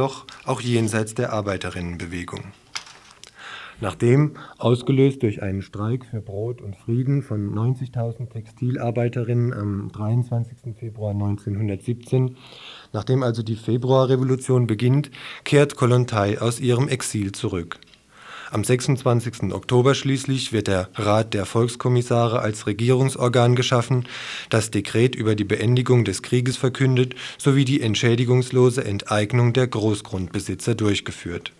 doch auch jenseits der Arbeiterinnenbewegung. Nachdem, ausgelöst durch einen Streik für Brot und Frieden von 90.000 Textilarbeiterinnen am 23. Februar 1917, nachdem also die Februarrevolution beginnt, kehrt Kollontai aus ihrem Exil zurück. Am 26. Oktober schließlich wird der Rat der Volkskommissare als Regierungsorgan geschaffen, das Dekret über die Beendigung des Krieges verkündet sowie die entschädigungslose Enteignung der Großgrundbesitzer durchgeführt.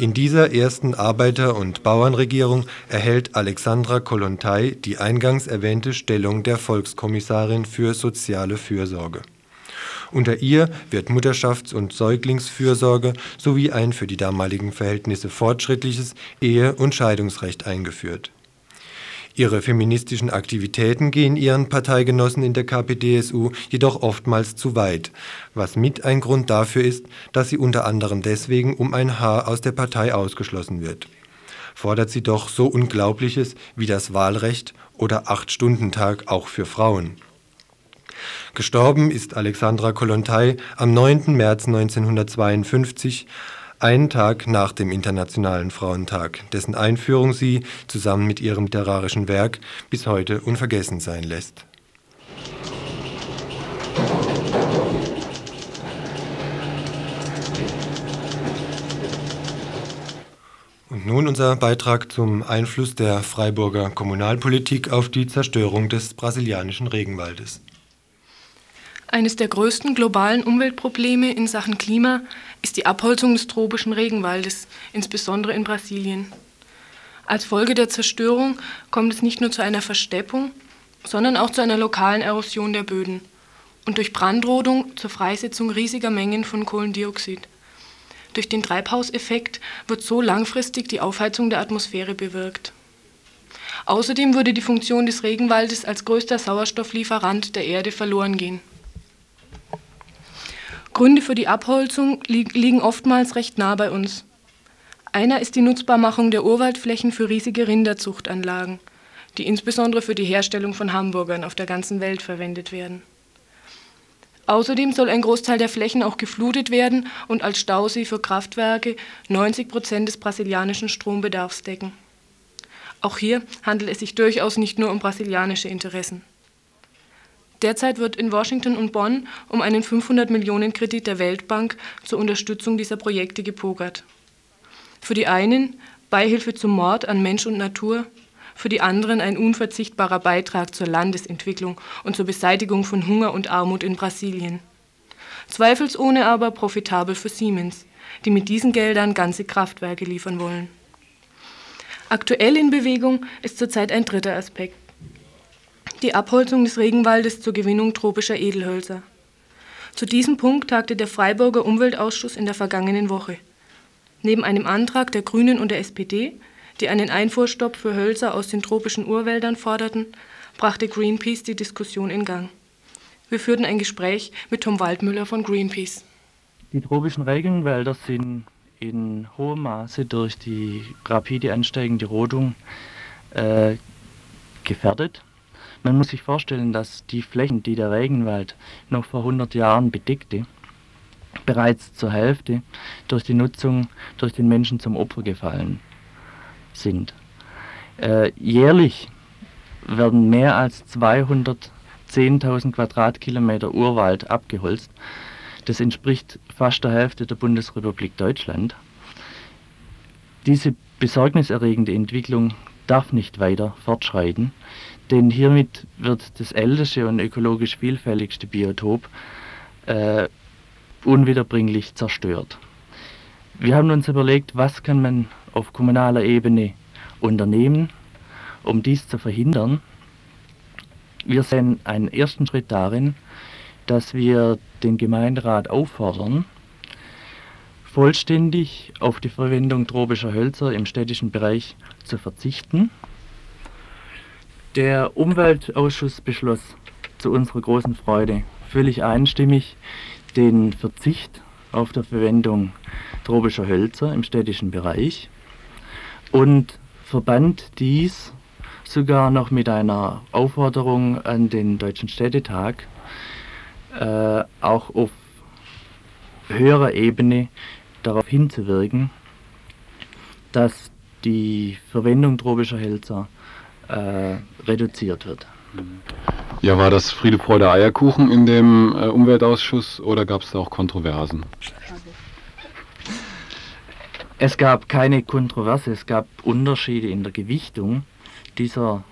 In dieser ersten Arbeiter- und Bauernregierung erhält Alexandra Kollontai die eingangs erwähnte Stellung der Volkskommissarin für soziale Fürsorge unter ihr wird Mutterschafts- und Säuglingsfürsorge sowie ein für die damaligen Verhältnisse fortschrittliches Ehe- und Scheidungsrecht eingeführt. Ihre feministischen Aktivitäten gehen ihren Parteigenossen in der KPDSU jedoch oftmals zu weit, was mit ein Grund dafür ist, dass sie unter anderem deswegen um ein Haar aus der Partei ausgeschlossen wird. Fordert sie doch so Unglaubliches wie das Wahlrecht oder Acht-Stunden-Tag auch für Frauen. Gestorben ist Alexandra Kollontai am 9. März 1952, einen Tag nach dem Internationalen Frauentag, dessen Einführung sie zusammen mit ihrem literarischen Werk bis heute unvergessen sein lässt. Und nun unser Beitrag zum Einfluss der Freiburger Kommunalpolitik auf die Zerstörung des brasilianischen Regenwaldes. Eines der größten globalen Umweltprobleme in Sachen Klima ist die Abholzung des tropischen Regenwaldes, insbesondere in Brasilien. Als Folge der Zerstörung kommt es nicht nur zu einer Versteppung, sondern auch zu einer lokalen Erosion der Böden und durch Brandrodung zur Freisetzung riesiger Mengen von Kohlendioxid. Durch den Treibhauseffekt wird so langfristig die Aufheizung der Atmosphäre bewirkt. Außerdem würde die Funktion des Regenwaldes als größter Sauerstofflieferant der Erde verloren gehen. Gründe für die Abholzung li liegen oftmals recht nah bei uns. Einer ist die Nutzbarmachung der Urwaldflächen für riesige Rinderzuchtanlagen, die insbesondere für die Herstellung von Hamburgern auf der ganzen Welt verwendet werden. Außerdem soll ein Großteil der Flächen auch geflutet werden und als Stausee für Kraftwerke 90 Prozent des brasilianischen Strombedarfs decken. Auch hier handelt es sich durchaus nicht nur um brasilianische Interessen. Derzeit wird in Washington und Bonn um einen 500 Millionen Kredit der Weltbank zur Unterstützung dieser Projekte gepokert. Für die einen Beihilfe zum Mord an Mensch und Natur, für die anderen ein unverzichtbarer Beitrag zur Landesentwicklung und zur Beseitigung von Hunger und Armut in Brasilien. Zweifelsohne aber profitabel für Siemens, die mit diesen Geldern ganze Kraftwerke liefern wollen. Aktuell in Bewegung ist zurzeit ein dritter Aspekt die Abholzung des Regenwaldes zur Gewinnung tropischer Edelhölzer. Zu diesem Punkt tagte der Freiburger Umweltausschuss in der vergangenen Woche. Neben einem Antrag der Grünen und der SPD, die einen Einfuhrstopp für Hölzer aus den tropischen Urwäldern forderten, brachte Greenpeace die Diskussion in Gang. Wir führten ein Gespräch mit Tom Waldmüller von Greenpeace. Die tropischen Regenwälder sind in hohem Maße durch die rapide ansteigende Rodung äh, gefährdet. Man muss sich vorstellen, dass die Flächen, die der Regenwald noch vor 100 Jahren bedeckte, bereits zur Hälfte durch die Nutzung durch den Menschen zum Opfer gefallen sind. Äh, jährlich werden mehr als 210.000 Quadratkilometer Urwald abgeholzt. Das entspricht fast der Hälfte der Bundesrepublik Deutschland. Diese besorgniserregende Entwicklung darf nicht weiter fortschreiten denn hiermit wird das älteste und ökologisch vielfältigste Biotop äh, unwiederbringlich zerstört. Wir haben uns überlegt, was kann man auf kommunaler Ebene unternehmen, um dies zu verhindern. Wir sehen einen ersten Schritt darin, dass wir den Gemeinderat auffordern, vollständig auf die Verwendung tropischer Hölzer im städtischen Bereich zu verzichten der Umweltausschuss beschloss zu unserer großen Freude völlig einstimmig den Verzicht auf der Verwendung tropischer Hölzer im städtischen Bereich und verband dies sogar noch mit einer Aufforderung an den Deutschen Städtetag, äh, auch auf höherer Ebene darauf hinzuwirken, dass die Verwendung tropischer Hölzer reduziert wird. Ja, war das Friede, Freude, Eierkuchen in dem äh, Umweltausschuss oder gab es da auch Kontroversen? Es gab keine Kontroverse, es gab Unterschiede in der Gewichtung dieser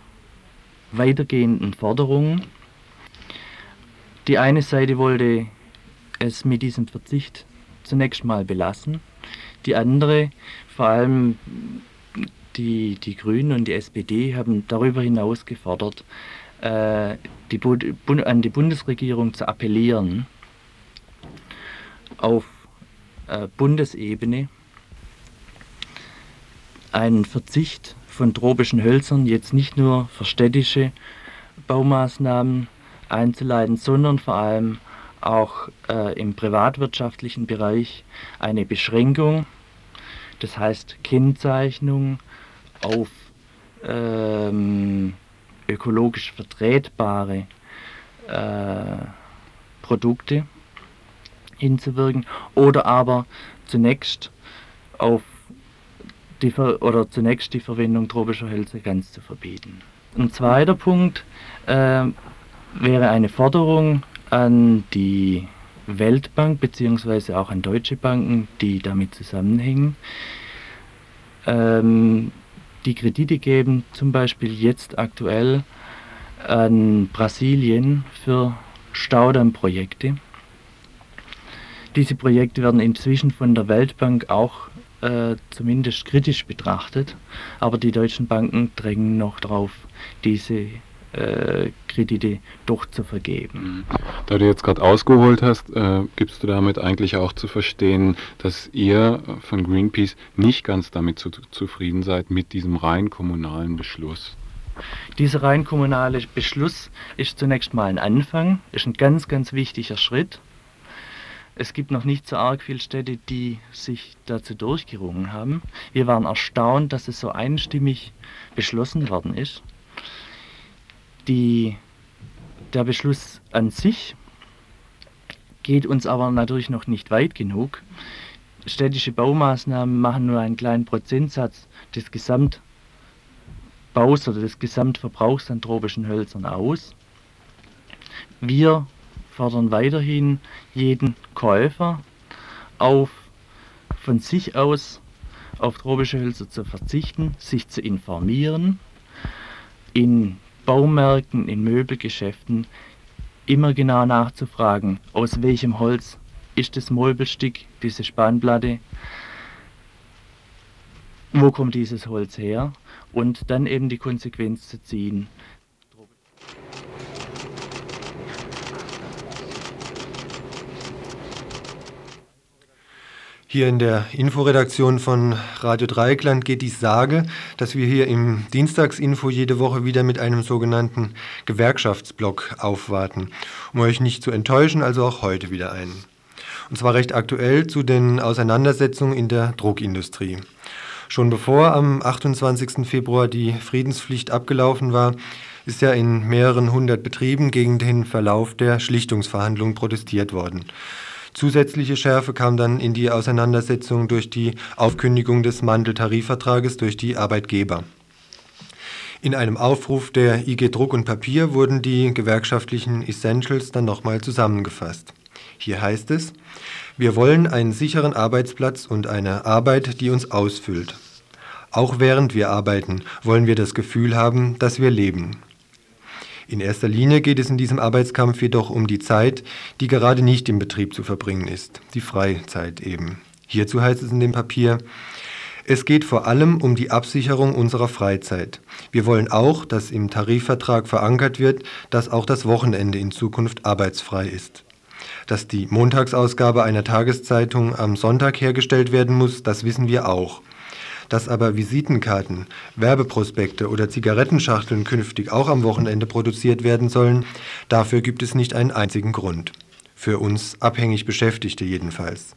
weitergehenden Forderungen. Die eine Seite wollte es mit diesem Verzicht zunächst mal belassen. Die andere, vor allem die, die Grünen und die SPD, haben darüber hinaus gefordert, äh, die, an die Bundesregierung zu appellieren, auf äh, Bundesebene einen Verzicht von tropischen Hölzern jetzt nicht nur für städtische Baumaßnahmen einzuleiten, sondern vor allem auch äh, im privatwirtschaftlichen Bereich eine Beschränkung, das heißt Kennzeichnung auf ähm, ökologisch vertretbare äh, Produkte hinzuwirken oder aber zunächst auf die Ver oder zunächst die Verwendung tropischer Hölzer ganz zu verbieten. Ein zweiter Punkt äh, wäre eine Forderung an die Weltbank bzw. auch an deutsche Banken, die damit zusammenhängen, ähm, die Kredite geben, zum Beispiel jetzt aktuell an Brasilien für Staudammprojekte. Diese Projekte werden inzwischen von der Weltbank auch äh, zumindest kritisch betrachtet, aber die deutschen Banken drängen noch darauf, diese äh, Kredite doch zu vergeben. Mhm. Da du jetzt gerade ausgeholt hast, äh, gibst du damit eigentlich auch zu verstehen, dass ihr von Greenpeace nicht ganz damit zu, zufrieden seid mit diesem rein kommunalen Beschluss? Dieser rein kommunale Beschluss ist zunächst mal ein Anfang, ist ein ganz, ganz wichtiger Schritt. Es gibt noch nicht so arg viele Städte, die sich dazu durchgerungen haben. Wir waren erstaunt, dass es so einstimmig beschlossen worden ist. Die, der Beschluss an sich geht uns aber natürlich noch nicht weit genug. Städtische Baumaßnahmen machen nur einen kleinen Prozentsatz des Gesamtbaus oder des Gesamtverbrauchs an tropischen Hölzern aus. Wir fordern weiterhin jeden Käufer auf, von sich aus auf tropische Hölzer zu verzichten, sich zu informieren, in Baumärkten, in Möbelgeschäften immer genau nachzufragen, aus welchem Holz ist das Möbelstück, diese Spannplatte, wo kommt dieses Holz her? Und dann eben die Konsequenz zu ziehen, Hier in der Inforedaktion von Radio Dreieckland geht die Sage, dass wir hier im Dienstagsinfo jede Woche wieder mit einem sogenannten Gewerkschaftsblock aufwarten. Um euch nicht zu enttäuschen, also auch heute wieder einen. Und zwar recht aktuell zu den Auseinandersetzungen in der Druckindustrie. Schon bevor am 28. Februar die Friedenspflicht abgelaufen war, ist ja in mehreren hundert Betrieben gegen den Verlauf der Schlichtungsverhandlungen protestiert worden. Zusätzliche Schärfe kam dann in die Auseinandersetzung durch die Aufkündigung des Mandeltarifvertrages durch die Arbeitgeber. In einem Aufruf der IG Druck und Papier wurden die gewerkschaftlichen Essentials dann nochmal zusammengefasst. Hier heißt es, wir wollen einen sicheren Arbeitsplatz und eine Arbeit, die uns ausfüllt. Auch während wir arbeiten, wollen wir das Gefühl haben, dass wir leben. In erster Linie geht es in diesem Arbeitskampf jedoch um die Zeit, die gerade nicht im Betrieb zu verbringen ist, die Freizeit eben. Hierzu heißt es in dem Papier, es geht vor allem um die Absicherung unserer Freizeit. Wir wollen auch, dass im Tarifvertrag verankert wird, dass auch das Wochenende in Zukunft arbeitsfrei ist. Dass die Montagsausgabe einer Tageszeitung am Sonntag hergestellt werden muss, das wissen wir auch. Dass aber Visitenkarten, Werbeprospekte oder Zigarettenschachteln künftig auch am Wochenende produziert werden sollen, dafür gibt es nicht einen einzigen Grund. Für uns abhängig Beschäftigte jedenfalls.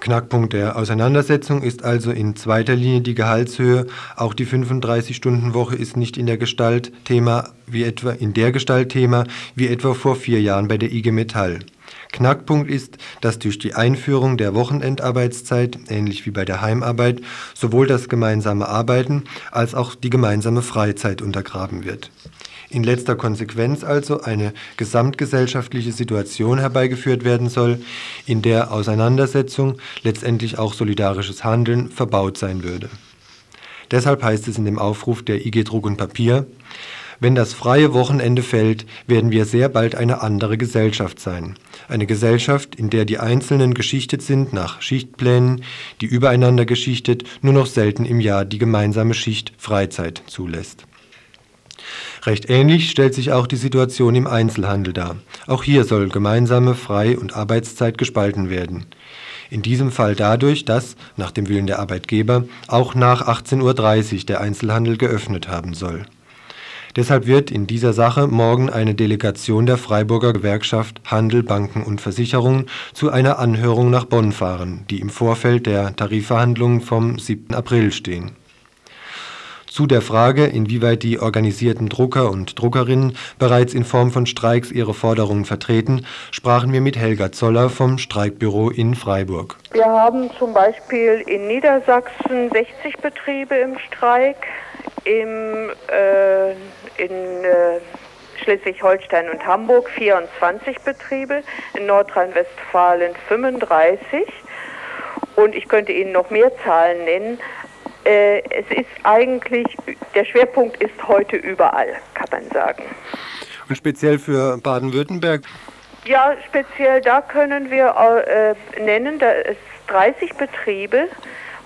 Knackpunkt der Auseinandersetzung ist also in zweiter Linie die Gehaltshöhe. Auch die 35-Stunden-Woche ist nicht in der Gestalt Thema wie etwa in der Gestalt Thema wie etwa vor vier Jahren bei der IG Metall. Knackpunkt ist, dass durch die Einführung der Wochenendarbeitszeit, ähnlich wie bei der Heimarbeit, sowohl das gemeinsame Arbeiten als auch die gemeinsame Freizeit untergraben wird. In letzter Konsequenz also eine gesamtgesellschaftliche Situation herbeigeführt werden soll, in der Auseinandersetzung, letztendlich auch solidarisches Handeln, verbaut sein würde. Deshalb heißt es in dem Aufruf der IG Druck und Papier, wenn das freie Wochenende fällt, werden wir sehr bald eine andere Gesellschaft sein. Eine Gesellschaft, in der die Einzelnen geschichtet sind nach Schichtplänen, die übereinander geschichtet nur noch selten im Jahr die gemeinsame Schicht Freizeit zulässt. Recht ähnlich stellt sich auch die Situation im Einzelhandel dar. Auch hier soll gemeinsame Frei- und Arbeitszeit gespalten werden. In diesem Fall dadurch, dass, nach dem Willen der Arbeitgeber, auch nach 18.30 Uhr der Einzelhandel geöffnet haben soll. Deshalb wird in dieser Sache morgen eine Delegation der Freiburger Gewerkschaft Handel, Banken und Versicherungen zu einer Anhörung nach Bonn fahren, die im Vorfeld der Tarifverhandlungen vom 7. April stehen. Zu der Frage, inwieweit die organisierten Drucker und Druckerinnen bereits in Form von Streiks ihre Forderungen vertreten, sprachen wir mit Helga Zoller vom Streikbüro in Freiburg. Wir haben zum Beispiel in Niedersachsen 60 Betriebe im Streik, im, äh, in äh, Schleswig-Holstein und Hamburg 24 Betriebe, in Nordrhein-Westfalen 35 und ich könnte Ihnen noch mehr Zahlen nennen. Äh, es ist eigentlich, der Schwerpunkt ist heute überall, kann man sagen. Und speziell für Baden-Württemberg? Ja, speziell da können wir äh, nennen, da es 30 Betriebe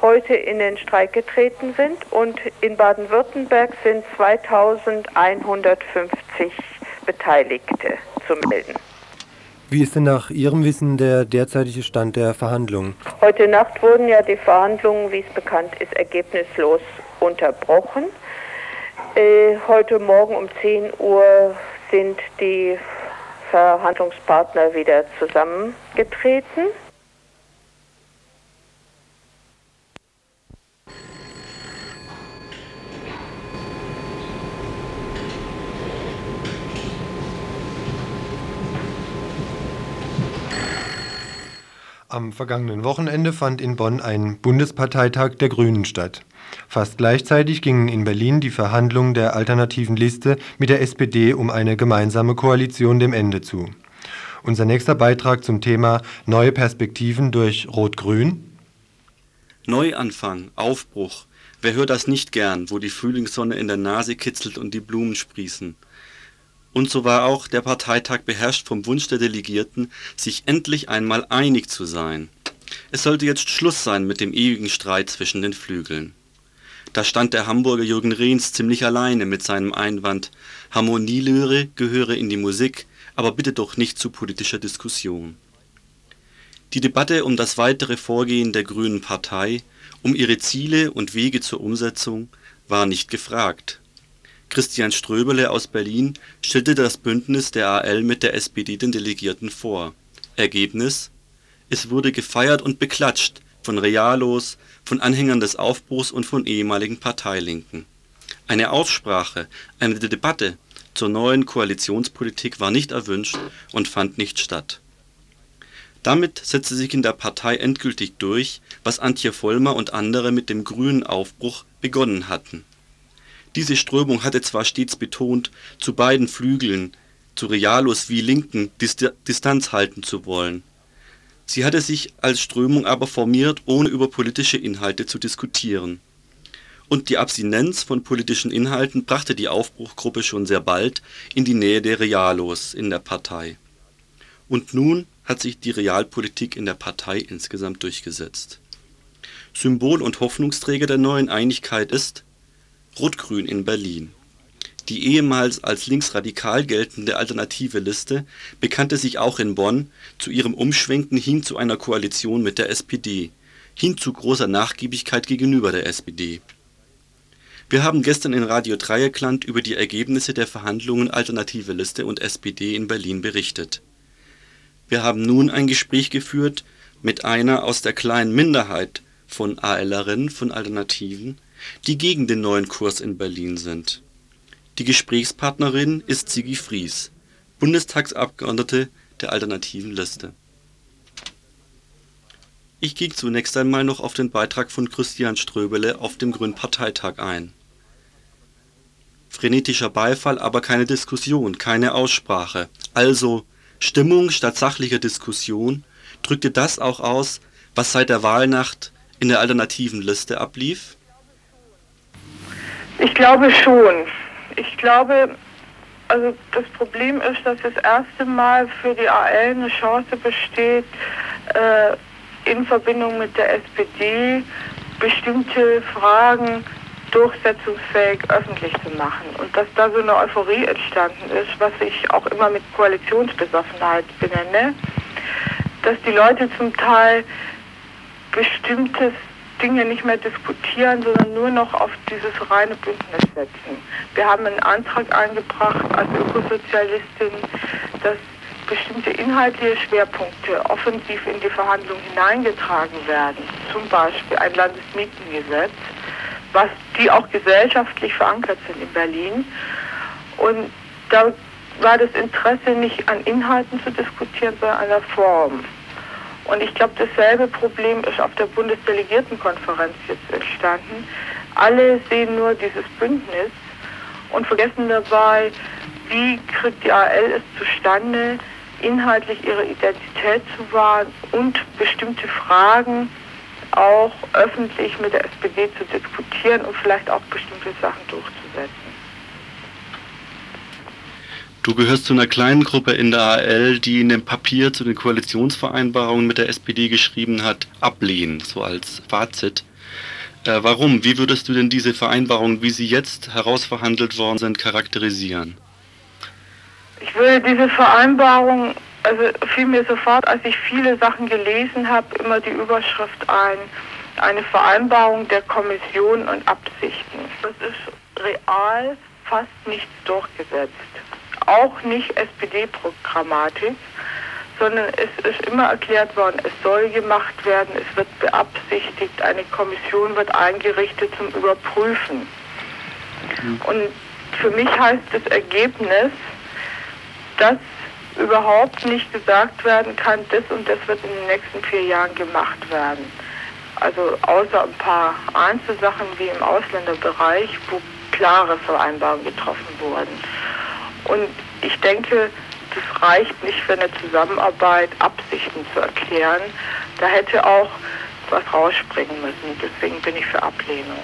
heute in den Streik getreten sind und in Baden-Württemberg sind 2150 Beteiligte zu melden. Wie ist denn nach Ihrem Wissen der derzeitige Stand der Verhandlungen? Heute Nacht wurden ja die Verhandlungen, wie es bekannt ist, ergebnislos unterbrochen. Äh, heute Morgen um 10 Uhr sind die Verhandlungspartner wieder zusammengetreten. Am vergangenen Wochenende fand in Bonn ein Bundesparteitag der Grünen statt. Fast gleichzeitig gingen in Berlin die Verhandlungen der alternativen Liste mit der SPD um eine gemeinsame Koalition dem Ende zu. Unser nächster Beitrag zum Thema Neue Perspektiven durch Rot-Grün. Neuanfang, Aufbruch. Wer hört das nicht gern, wo die Frühlingssonne in der Nase kitzelt und die Blumen sprießen? Und so war auch der Parteitag beherrscht vom Wunsch der Delegierten, sich endlich einmal einig zu sein. Es sollte jetzt Schluss sein mit dem ewigen Streit zwischen den Flügeln. Da stand der Hamburger Jürgen Rehns ziemlich alleine mit seinem Einwand, Harmonielöre gehöre in die Musik, aber bitte doch nicht zu politischer Diskussion. Die Debatte um das weitere Vorgehen der Grünen Partei, um ihre Ziele und Wege zur Umsetzung, war nicht gefragt. Christian Ströbele aus Berlin stellte das Bündnis der AL mit der SPD den Delegierten vor. Ergebnis: Es wurde gefeiert und beklatscht von Realos, von Anhängern des Aufbruchs und von ehemaligen Parteilinken. Eine Aussprache, eine Debatte zur neuen Koalitionspolitik war nicht erwünscht und fand nicht statt. Damit setzte sich in der Partei endgültig durch, was Antje Vollmer und andere mit dem grünen Aufbruch begonnen hatten diese Strömung hatte zwar stets betont, zu beiden Flügeln, zu Realos wie Linken, Distanz halten zu wollen. Sie hatte sich als Strömung aber formiert, ohne über politische Inhalte zu diskutieren. Und die Abstinenz von politischen Inhalten brachte die Aufbruchgruppe schon sehr bald in die Nähe der Realos in der Partei. Und nun hat sich die Realpolitik in der Partei insgesamt durchgesetzt. Symbol und Hoffnungsträger der neuen Einigkeit ist, Rot-Grün in Berlin. Die ehemals als linksradikal geltende Alternative Liste bekannte sich auch in Bonn zu ihrem Umschwenken hin zu einer Koalition mit der SPD, hin zu großer Nachgiebigkeit gegenüber der SPD. Wir haben gestern in Radio Dreieckland über die Ergebnisse der Verhandlungen Alternative Liste und SPD in Berlin berichtet. Wir haben nun ein Gespräch geführt mit einer aus der kleinen Minderheit von ALerinnen von Alternativen die gegen den neuen Kurs in Berlin sind. Die Gesprächspartnerin ist Sigi Fries, Bundestagsabgeordnete der alternativen Liste. Ich ging zunächst einmal noch auf den Beitrag von Christian Ströbele auf dem Grünen Parteitag ein. Frenetischer Beifall, aber keine Diskussion, keine Aussprache. Also Stimmung statt sachlicher Diskussion. Drückte das auch aus, was seit der Wahlnacht in der alternativen Liste ablief? Ich glaube schon. Ich glaube, also das Problem ist, dass das erste Mal für die AL eine Chance besteht, äh, in Verbindung mit der SPD bestimmte Fragen durchsetzungsfähig öffentlich zu machen. Und dass da so eine Euphorie entstanden ist, was ich auch immer mit Koalitionsbesoffenheit benenne, dass die Leute zum Teil bestimmtes Dinge nicht mehr diskutieren, sondern nur noch auf dieses reine Bündnis setzen. Wir haben einen Antrag eingebracht als Ökosozialistin, dass bestimmte inhaltliche Schwerpunkte offensiv in die Verhandlungen hineingetragen werden. Zum Beispiel ein Landesmietengesetz, was die auch gesellschaftlich verankert sind in Berlin. Und da war das Interesse nicht an Inhalten zu diskutieren, sondern an der Form. Und ich glaube, dasselbe Problem ist auf der Bundesdelegiertenkonferenz jetzt entstanden. Alle sehen nur dieses Bündnis und vergessen dabei, wie kriegt die AL es zustande, inhaltlich ihre Identität zu wahren und bestimmte Fragen auch öffentlich mit der SPD zu diskutieren und vielleicht auch bestimmte Sachen durchzusetzen. Du gehörst zu einer kleinen Gruppe in der AL, die in dem Papier zu den Koalitionsvereinbarungen mit der SPD geschrieben hat, ablehnen, so als Fazit. Äh, warum? Wie würdest du denn diese Vereinbarungen, wie sie jetzt herausverhandelt worden sind, charakterisieren? Ich würde diese Vereinbarung, also fiel mir sofort, als ich viele Sachen gelesen habe, immer die Überschrift ein, eine Vereinbarung der Kommission und Absichten. Das ist real fast nichts durchgesetzt auch nicht SPD-Programmatik, sondern es ist immer erklärt worden, es soll gemacht werden, es wird beabsichtigt, eine Kommission wird eingerichtet zum Überprüfen. Mhm. Und für mich heißt das Ergebnis, dass überhaupt nicht gesagt werden kann, das und das wird in den nächsten vier Jahren gemacht werden. Also außer ein paar Einzelsachen wie im Ausländerbereich, wo klare Vereinbarungen getroffen wurden. Und ich denke, das reicht nicht für eine Zusammenarbeit, Absichten zu erklären. Da hätte auch was rausspringen müssen. Deswegen bin ich für Ablehnung.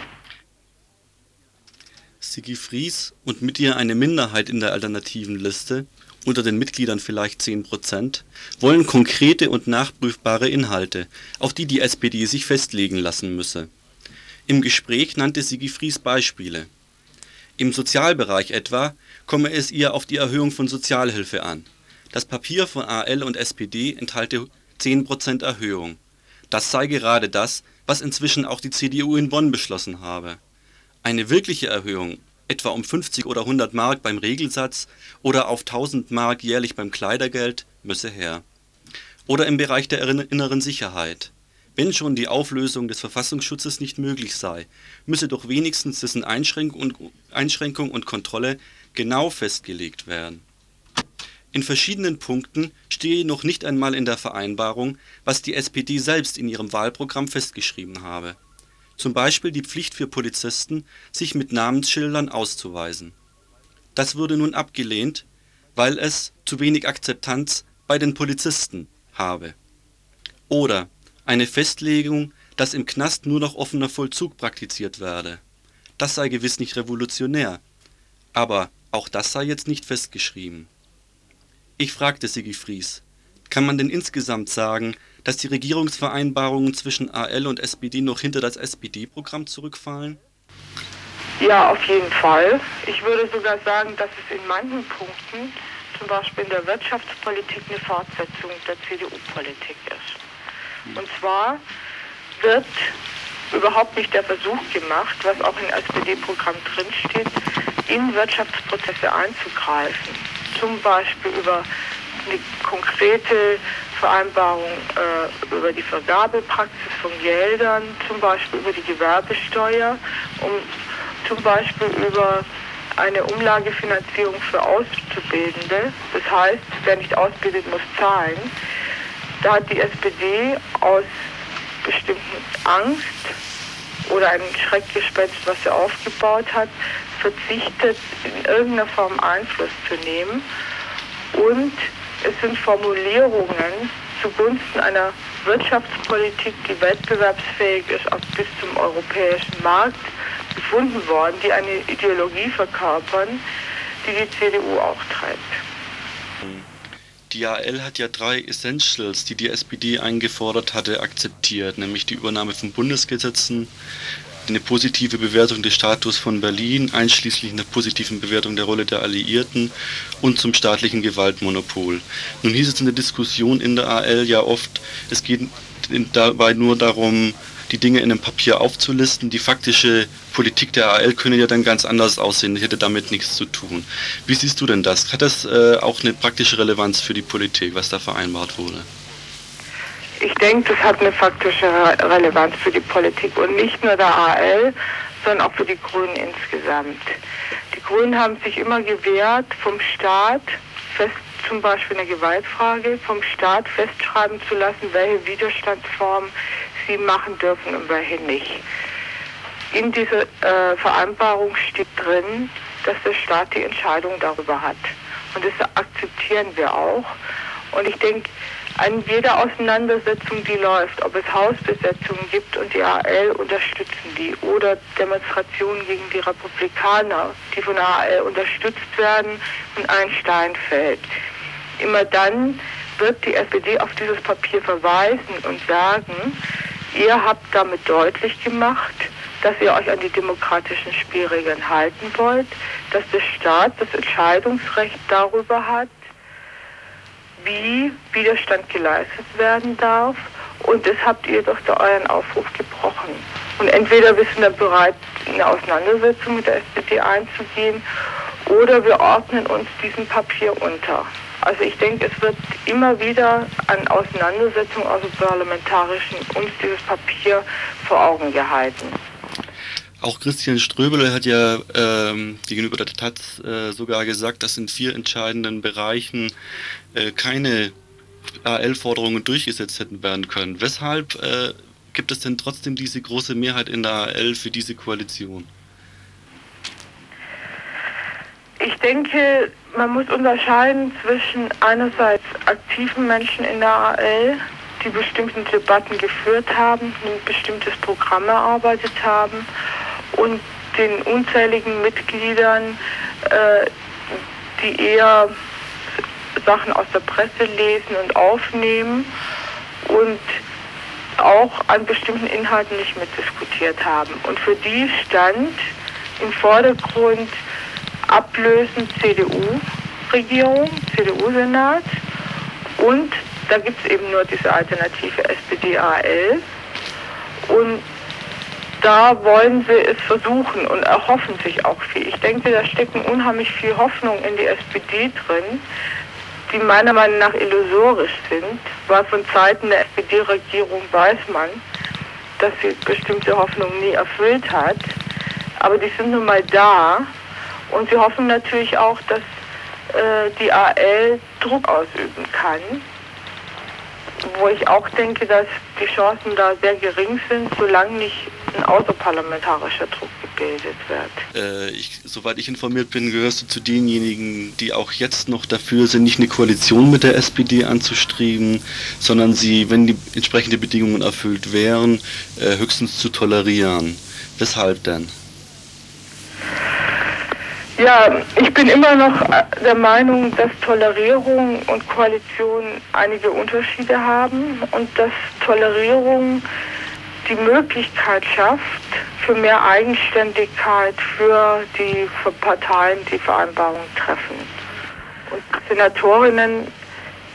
Sigi Fries und mit ihr eine Minderheit in der alternativen Liste, unter den Mitgliedern vielleicht 10%, wollen konkrete und nachprüfbare Inhalte, auf die die SPD sich festlegen lassen müsse. Im Gespräch nannte Sigi Fries Beispiele. Im Sozialbereich etwa komme es ihr auf die Erhöhung von Sozialhilfe an. Das Papier von AL und SPD enthalte 10% Erhöhung. Das sei gerade das, was inzwischen auch die CDU in Bonn beschlossen habe. Eine wirkliche Erhöhung, etwa um 50 oder 100 Mark beim Regelsatz oder auf 1000 Mark jährlich beim Kleidergeld, müsse her. Oder im Bereich der inneren Sicherheit. Wenn schon die Auflösung des Verfassungsschutzes nicht möglich sei, müsse doch wenigstens dessen Einschränkung und, Kontrolle genau festgelegt werden. In verschiedenen Punkten stehe noch nicht einmal in der Vereinbarung, was die SPD selbst in ihrem Wahlprogramm festgeschrieben habe. Zum Beispiel die Pflicht für Polizisten, sich mit Namensschildern auszuweisen. Das wurde nun abgelehnt, weil es zu wenig Akzeptanz bei den Polizisten habe. Oder eine Festlegung, dass im Knast nur noch offener Vollzug praktiziert werde. Das sei gewiss nicht revolutionär, aber auch das sei jetzt nicht festgeschrieben. Ich fragte Sigi Fries, kann man denn insgesamt sagen, dass die Regierungsvereinbarungen zwischen AL und SPD noch hinter das SPD-Programm zurückfallen? Ja, auf jeden Fall. Ich würde sogar sagen, dass es in manchen Punkten, zum Beispiel in der Wirtschaftspolitik, eine Fortsetzung der CDU-Politik ist. Und zwar wird überhaupt nicht der Versuch gemacht, was auch im SPD-Programm drinsteht, in Wirtschaftsprozesse einzugreifen. Zum Beispiel über eine konkrete Vereinbarung äh, über die Vergabepraxis von Geldern, zum Beispiel über die Gewerbesteuer, um zum Beispiel über eine Umlagefinanzierung für Auszubildende. Das heißt, wer nicht ausbildet, muss zahlen. Da hat die SPD aus bestimmten Angst oder einem Schreckgespenst, was sie aufgebaut hat, verzichtet, in irgendeiner Form Einfluss zu nehmen. Und es sind Formulierungen zugunsten einer Wirtschaftspolitik, die wettbewerbsfähig ist, auch bis zum europäischen Markt, gefunden worden, die eine Ideologie verkörpern, die die CDU auch treibt. Die AL hat ja drei Essentials, die die SPD eingefordert hatte, akzeptiert, nämlich die Übernahme von Bundesgesetzen, eine positive Bewertung des Status von Berlin, einschließlich einer positiven Bewertung der Rolle der Alliierten und zum staatlichen Gewaltmonopol. Nun hieß es in der Diskussion in der AL ja oft, es geht dabei nur darum, die Dinge in einem Papier aufzulisten. Die faktische Politik der AL könne ja dann ganz anders aussehen, hätte damit nichts zu tun. Wie siehst du denn das? Hat das äh, auch eine praktische Relevanz für die Politik, was da vereinbart wurde? Ich denke, das hat eine faktische Relevanz für die Politik und nicht nur der AL, sondern auch für die Grünen insgesamt. Die Grünen haben sich immer gewehrt, vom Staat fest, zum Beispiel in der Gewaltfrage, vom Staat festschreiben zu lassen, welche Widerstandsform sie machen dürfen und welche nicht. In dieser äh, Vereinbarung steht drin, dass der Staat die Entscheidung darüber hat. Und das akzeptieren wir auch. Und ich denke, an jeder Auseinandersetzung, die läuft, ob es Hausbesetzungen gibt und die AL unterstützen die oder Demonstrationen gegen die Republikaner, die von der AL unterstützt werden und ein Stein fällt. Immer dann wird die SPD auf dieses Papier verweisen und sagen, Ihr habt damit deutlich gemacht, dass ihr euch an die demokratischen Spielregeln halten wollt, dass der Staat das Entscheidungsrecht darüber hat, wie Widerstand geleistet werden darf. Und das habt ihr durch euren Aufruf gebrochen. Und entweder wir sind dann bereit, eine Auseinandersetzung mit der SPD einzugehen, oder wir ordnen uns diesem Papier unter. Also ich denke, es wird immer wieder an Auseinandersetzungen außerparlamentarischen uns dieses Papier vor Augen gehalten. Auch Christian Ströbele hat ja ähm, gegenüber der Taz äh, sogar gesagt, dass in vier entscheidenden Bereichen äh, keine AL-Forderungen durchgesetzt hätten werden können. Weshalb äh, gibt es denn trotzdem diese große Mehrheit in der AL für diese Koalition? Ich denke, man muss unterscheiden zwischen einerseits aktiven Menschen in der AL, die bestimmte Debatten geführt haben, ein bestimmtes Programm erarbeitet haben und den unzähligen Mitgliedern, äh, die eher Sachen aus der Presse lesen und aufnehmen und auch an bestimmten Inhalten nicht mitdiskutiert haben. Und für die stand im Vordergrund ablösen CDU-Regierung, CDU-Senat und da gibt es eben nur diese Alternative SPD-AL und da wollen sie es versuchen und erhoffen sich auch viel. Ich denke, da stecken unheimlich viel Hoffnung in die SPD drin, die meiner Meinung nach illusorisch sind, weil von Zeiten der SPD-Regierung weiß man, dass sie bestimmte Hoffnungen nie erfüllt hat. Aber die sind nun mal da und sie hoffen natürlich auch, dass äh, die AL Druck ausüben kann. Wo ich auch denke, dass die Chancen da sehr gering sind, solange nicht ein außerparlamentarischer Druck gebildet wird. Äh, ich, soweit ich informiert bin, gehörst du zu denjenigen, die auch jetzt noch dafür sind, nicht eine Koalition mit der SPD anzustreben, sondern sie, wenn die entsprechende Bedingungen erfüllt wären, äh, höchstens zu tolerieren. Weshalb denn? Ja, ich bin immer noch der Meinung, dass Tolerierung und Koalition einige Unterschiede haben und dass Tolerierung die Möglichkeit schafft für mehr Eigenständigkeit für die für Parteien, die Vereinbarungen treffen. Und Senatorinnen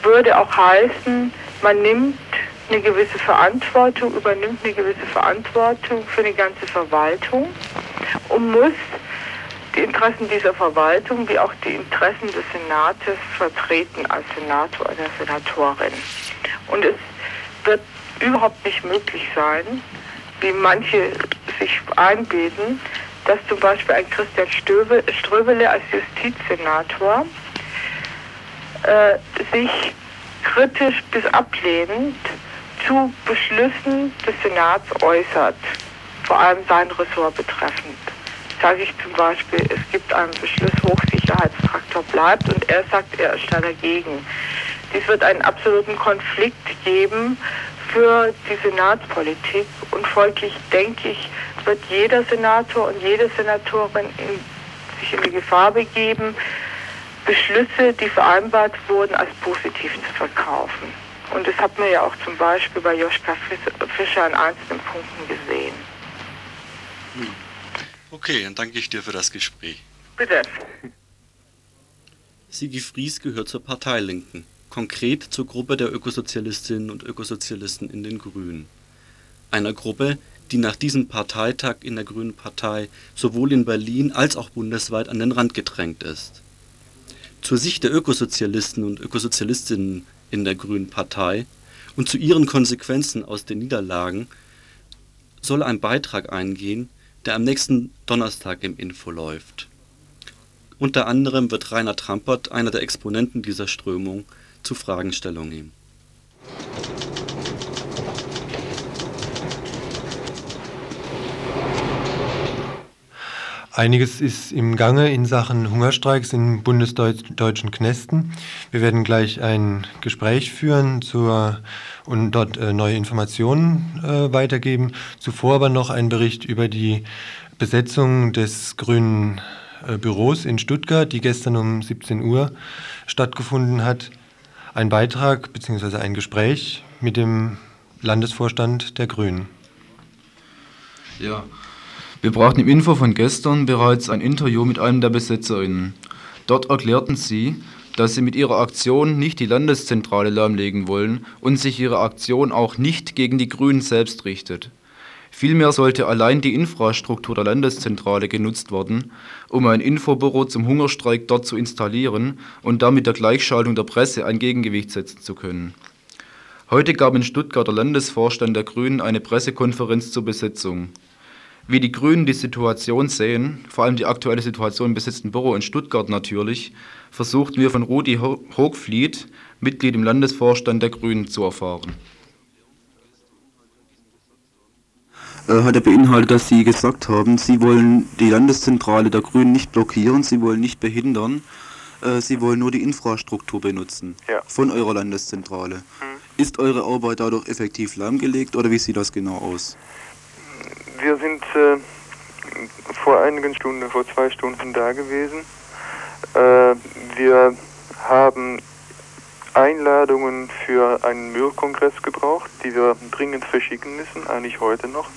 würde auch heißen, man nimmt eine gewisse Verantwortung, übernimmt eine gewisse Verantwortung für eine ganze Verwaltung und muss die Interessen dieser Verwaltung wie auch die Interessen des Senates vertreten als Senator oder Senatorin. Und es wird überhaupt nicht möglich sein, wie manche sich einbilden, dass zum Beispiel ein Christian Ströbele als Justizsenator äh, sich kritisch bis ablehnend zu Beschlüssen des Senats äußert, vor allem sein Ressort betreffend. Sage ich zum Beispiel, es gibt einen Beschluss, Hochsicherheitstraktor bleibt und er sagt, er ist da dagegen. Dies wird einen absoluten Konflikt geben für die Senatspolitik und folglich denke ich, wird jeder Senator und jede Senatorin in, sich in die Gefahr begeben, Beschlüsse, die vereinbart wurden, als positiv zu verkaufen. Und das hat man ja auch zum Beispiel bei Joschka Fischer an einzelnen Punkten gesehen. Okay, dann danke ich dir für das Gespräch. Bitte. Sigi Fries gehört zur Parteilinken, konkret zur Gruppe der Ökosozialistinnen und Ökosozialisten in den Grünen. Einer Gruppe, die nach diesem Parteitag in der Grünen Partei sowohl in Berlin als auch bundesweit an den Rand gedrängt ist. Zur Sicht der Ökosozialisten und Ökosozialistinnen in der Grünen Partei und zu ihren Konsequenzen aus den Niederlagen soll ein Beitrag eingehen, der am nächsten Donnerstag im Info läuft. Unter anderem wird Rainer Trampert, einer der Exponenten dieser Strömung, zu Fragen nehmen. Einiges ist im Gange in Sachen Hungerstreiks in bundesdeutschen Knästen. Wir werden gleich ein Gespräch führen zur, und dort äh, neue Informationen äh, weitergeben. Zuvor aber noch ein Bericht über die Besetzung des grünen äh, Büros in Stuttgart, die gestern um 17 Uhr stattgefunden hat. Ein Beitrag bzw. ein Gespräch mit dem Landesvorstand der Grünen. Ja, wir brauchten im Info von gestern bereits ein Interview mit einem der BesetzerInnen. Dort erklärten sie, dass sie mit ihrer Aktion nicht die Landeszentrale lahmlegen wollen und sich ihre Aktion auch nicht gegen die Grünen selbst richtet. Vielmehr sollte allein die Infrastruktur der Landeszentrale genutzt werden, um ein Infobüro zum Hungerstreik dort zu installieren und damit der Gleichschaltung der Presse ein Gegengewicht setzen zu können. Heute gab in Stuttgart der Landesvorstand der Grünen eine Pressekonferenz zur Besetzung. Wie die Grünen die Situation sehen, vor allem die aktuelle Situation im besetzten Büro in Stuttgart natürlich, versuchten wir von Rudi Hochfliet, Mitglied im Landesvorstand der Grünen, zu erfahren. Äh, hat er beinhaltet, dass Sie gesagt haben, Sie wollen die Landeszentrale der Grünen nicht blockieren, Sie wollen nicht behindern, äh, Sie wollen nur die Infrastruktur benutzen ja. von eurer Landeszentrale. Hm. Ist eure Arbeit dadurch effektiv lahmgelegt oder wie sieht das genau aus? Wir sind äh, vor einigen Stunden, vor zwei Stunden da gewesen. Äh, wir haben Einladungen für einen Müllkongress gebraucht, die wir dringend verschicken müssen, eigentlich heute noch.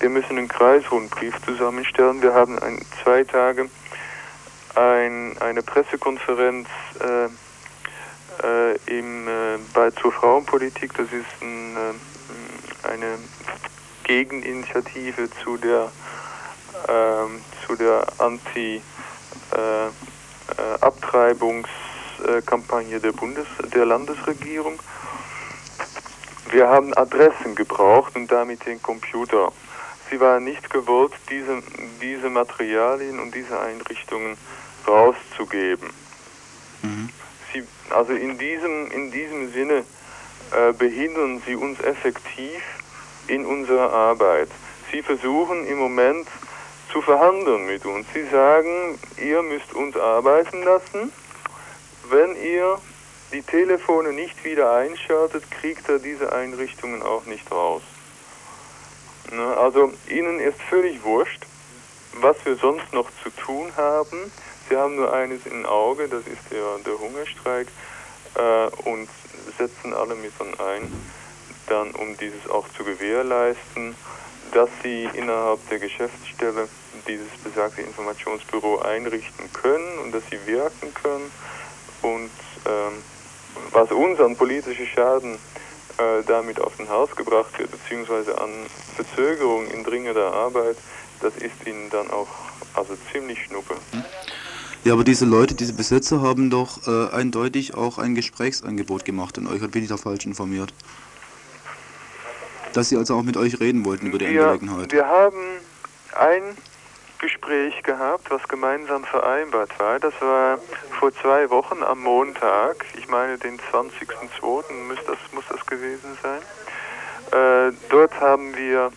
Wir müssen einen Kreisrundbrief zusammenstellen. Wir haben ein, zwei Tage ein, eine Pressekonferenz äh, äh, im, äh, bei, zur Frauenpolitik. Das ist ein, äh, eine Gegeninitiative zu der, ähm, zu der Anti-Abtreibungskampagne äh, der, Bundes-, der Landesregierung. Wir haben Adressen gebraucht und damit den Computer. Sie waren nicht gewollt, diese, diese Materialien und diese Einrichtungen rauszugeben. Mhm. Sie, also in diesem, in diesem Sinne äh, behindern sie uns effektiv in unserer Arbeit. Sie versuchen im Moment zu verhandeln mit uns. Sie sagen, ihr müsst uns arbeiten lassen. Wenn ihr die Telefone nicht wieder einschaltet, kriegt er diese Einrichtungen auch nicht raus. Ne, also ihnen ist völlig wurscht, was wir sonst noch zu tun haben. Sie haben nur eines im Auge, das ist der, der Hungerstreik, äh, und setzen alle mit ein dann, um dieses auch zu gewährleisten, dass sie innerhalb der Geschäftsstelle dieses besagte Informationsbüro einrichten können und dass sie wirken können und ähm, was uns an politischer Schaden äh, damit auf den Hals gebracht wird, beziehungsweise an Verzögerung in dringender Arbeit, das ist ihnen dann auch also ziemlich schnuppe. Ja, aber diese Leute, diese Besetzer haben doch äh, eindeutig auch ein Gesprächsangebot gemacht an euch. Bin ich da falsch informiert? Dass sie also auch mit euch reden wollten über die wir, Angelegenheit. Wir haben ein Gespräch gehabt, was gemeinsam vereinbart war. Das war vor zwei Wochen am Montag, ich meine den 20.02. muss das, muss das gewesen sein. Äh, dort haben wir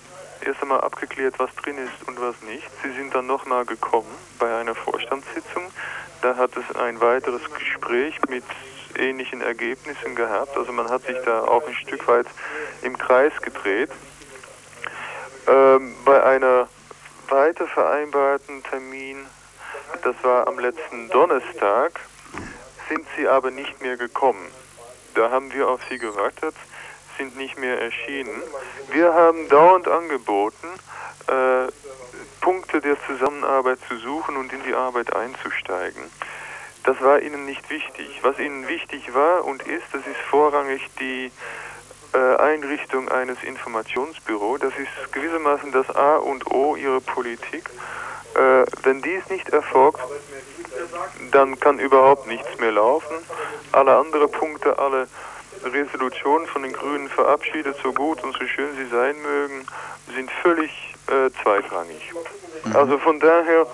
erst einmal abgeklärt, was drin ist und was nicht. Sie sind dann nochmal gekommen bei einer Vorstandssitzung. Da hat es ein weiteres Gespräch mit ähnlichen Ergebnissen gehabt. Also man hat sich da auch ein Stück weit im Kreis gedreht. Ähm, bei einer weiter vereinbarten Termin, das war am letzten Donnerstag, sind sie aber nicht mehr gekommen. Da haben wir auf sie gewartet, sind nicht mehr erschienen. Wir haben dauernd angeboten, äh, Punkte der Zusammenarbeit zu suchen und in die Arbeit einzusteigen. Das war ihnen nicht wichtig. Was ihnen wichtig war und ist, das ist vorrangig die äh, Einrichtung eines Informationsbüros. Das ist gewissermaßen das A und O ihrer Politik. Äh, wenn dies nicht erfolgt, dann kann überhaupt nichts mehr laufen. Alle anderen Punkte, alle Resolutionen von den Grünen verabschiedet, so gut und so schön sie sein mögen, sind völlig äh, zweitrangig. Mhm. Also von daher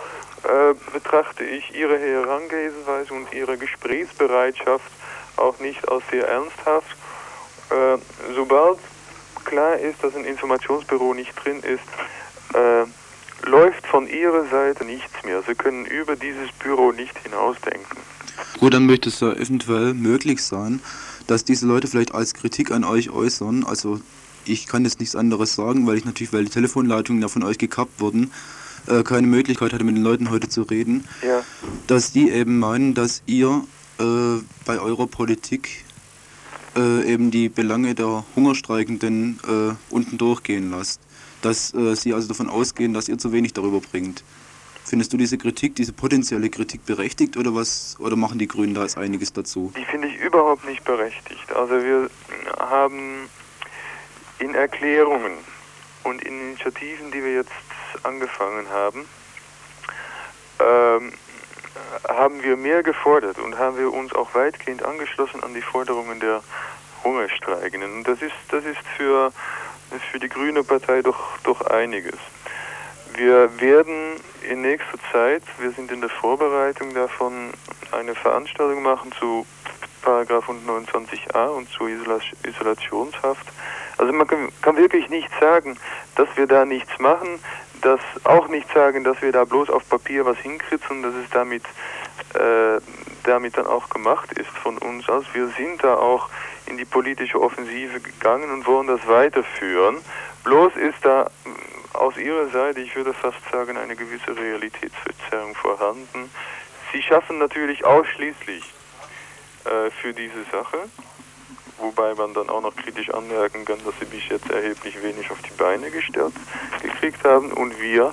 äh, betrachte ich ihre Herangehensweise und ihre Gesprächsbereitschaft auch nicht als sehr ernsthaft. Äh, sobald klar ist, dass ein Informationsbüro nicht drin ist, äh, läuft von Ihrer Seite nichts mehr. Sie können über dieses Büro nicht hinausdenken. Gut, dann möchte es ja eventuell möglich sein, dass diese Leute vielleicht als Kritik an euch äußern. Also ich kann jetzt nichts anderes sagen, weil ich natürlich, weil die Telefonleitungen ja von euch gekappt wurden, äh, keine Möglichkeit hatte, mit den Leuten heute zu reden. Ja. Dass die eben meinen, dass ihr äh, bei eurer Politik äh, eben die Belange der Hungerstreikenden äh, unten durchgehen lasst. Dass äh, sie also davon ausgehen, dass ihr zu wenig darüber bringt. Findest du diese Kritik, diese potenzielle Kritik berechtigt oder was oder machen die Grünen da jetzt einiges dazu? Die finde ich überhaupt nicht berechtigt. Also wir haben in Erklärungen und in Initiativen, die wir jetzt angefangen haben, ähm, haben wir mehr gefordert und haben wir uns auch weitgehend angeschlossen an die Forderungen der Hungerstreikenden. Und das ist, das ist für, für die Grüne Partei doch, doch einiges. Wir werden in nächster Zeit, wir sind in der Vorbereitung davon, eine Veranstaltung machen zu Paragraph 129a und zur Isolationshaft. Also man kann, kann wirklich nicht sagen, dass wir da nichts machen das auch nicht sagen, dass wir da bloß auf Papier was hinkritzeln, dass es damit, äh, damit dann auch gemacht ist von uns aus. Wir sind da auch in die politische Offensive gegangen und wollen das weiterführen. Bloß ist da äh, aus Ihrer Seite, ich würde fast sagen, eine gewisse Realitätsverzerrung vorhanden. Sie schaffen natürlich ausschließlich äh, für diese Sache wobei man dann auch noch kritisch anmerken kann, dass sie bis jetzt erheblich wenig auf die Beine gestellt gekriegt haben und wir